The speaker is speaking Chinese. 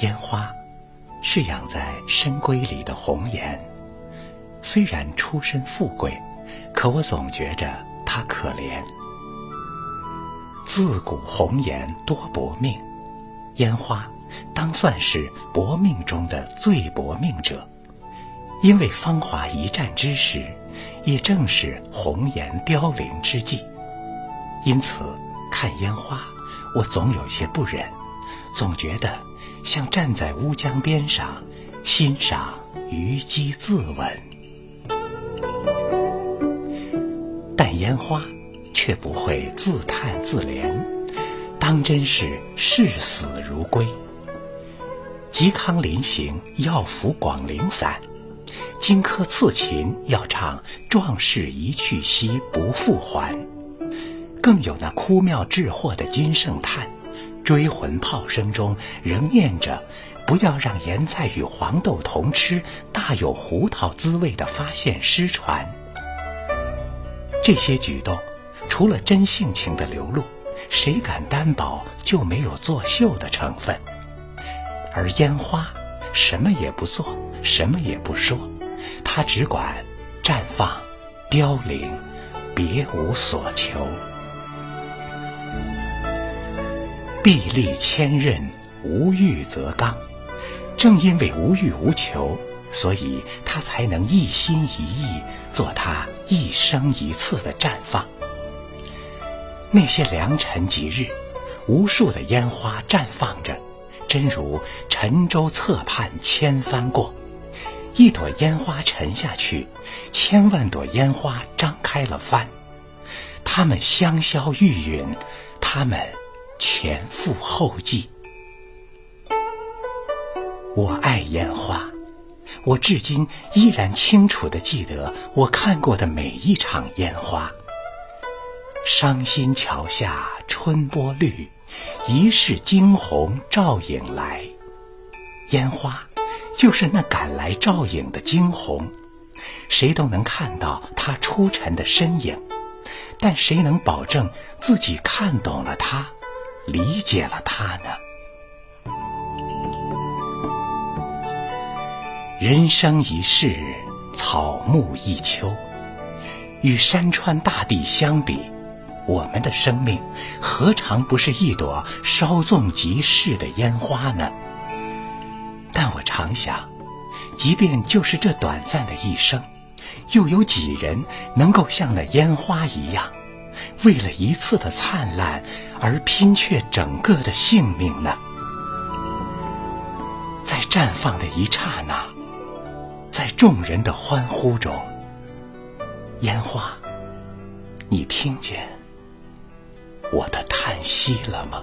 烟花是养在深闺里的红颜，虽然出身富贵，可我总觉着她可怜。自古红颜多薄命，烟花当算是薄命中的最薄命者。因为芳华一战之时，也正是红颜凋零之际，因此看烟花，我总有些不忍，总觉得像站在乌江边上，欣赏虞姬自刎。但烟花却不会自叹自怜，当真是视死如归。嵇康临行要扶广陵散。荆轲刺秦要唱“壮士一去兮不复还”，更有那哭庙致祸的金圣叹，追魂炮声中仍念着“不要让盐菜与黄豆同吃，大有胡桃滋味”的发现失传。这些举动，除了真性情的流露，谁敢担保就没有作秀的成分？而烟花，什么也不做，什么也不说。他只管绽放、凋零，别无所求。臂力千仞，无欲则刚。正因为无欲无求，所以他才能一心一意做他一生一次的绽放。那些良辰吉日，无数的烟花绽放着，真如沉舟侧畔千帆过。一朵烟花沉下去，千万朵烟花张开了帆，它们香消玉殒，它们前赴后继。我爱烟花，我至今依然清楚地记得我看过的每一场烟花。伤心桥下春波绿，疑是惊鸿照影来。烟花。就是那赶来照影的惊鸿，谁都能看到他出尘的身影，但谁能保证自己看懂了他，理解了他呢？人生一世，草木一秋，与山川大地相比，我们的生命何尝不是一朵稍纵即逝的烟花呢？但我常想，即便就是这短暂的一生，又有几人能够像那烟花一样，为了一次的灿烂而拼却整个的性命呢？在绽放的一刹那，在众人的欢呼中，烟花，你听见我的叹息了吗？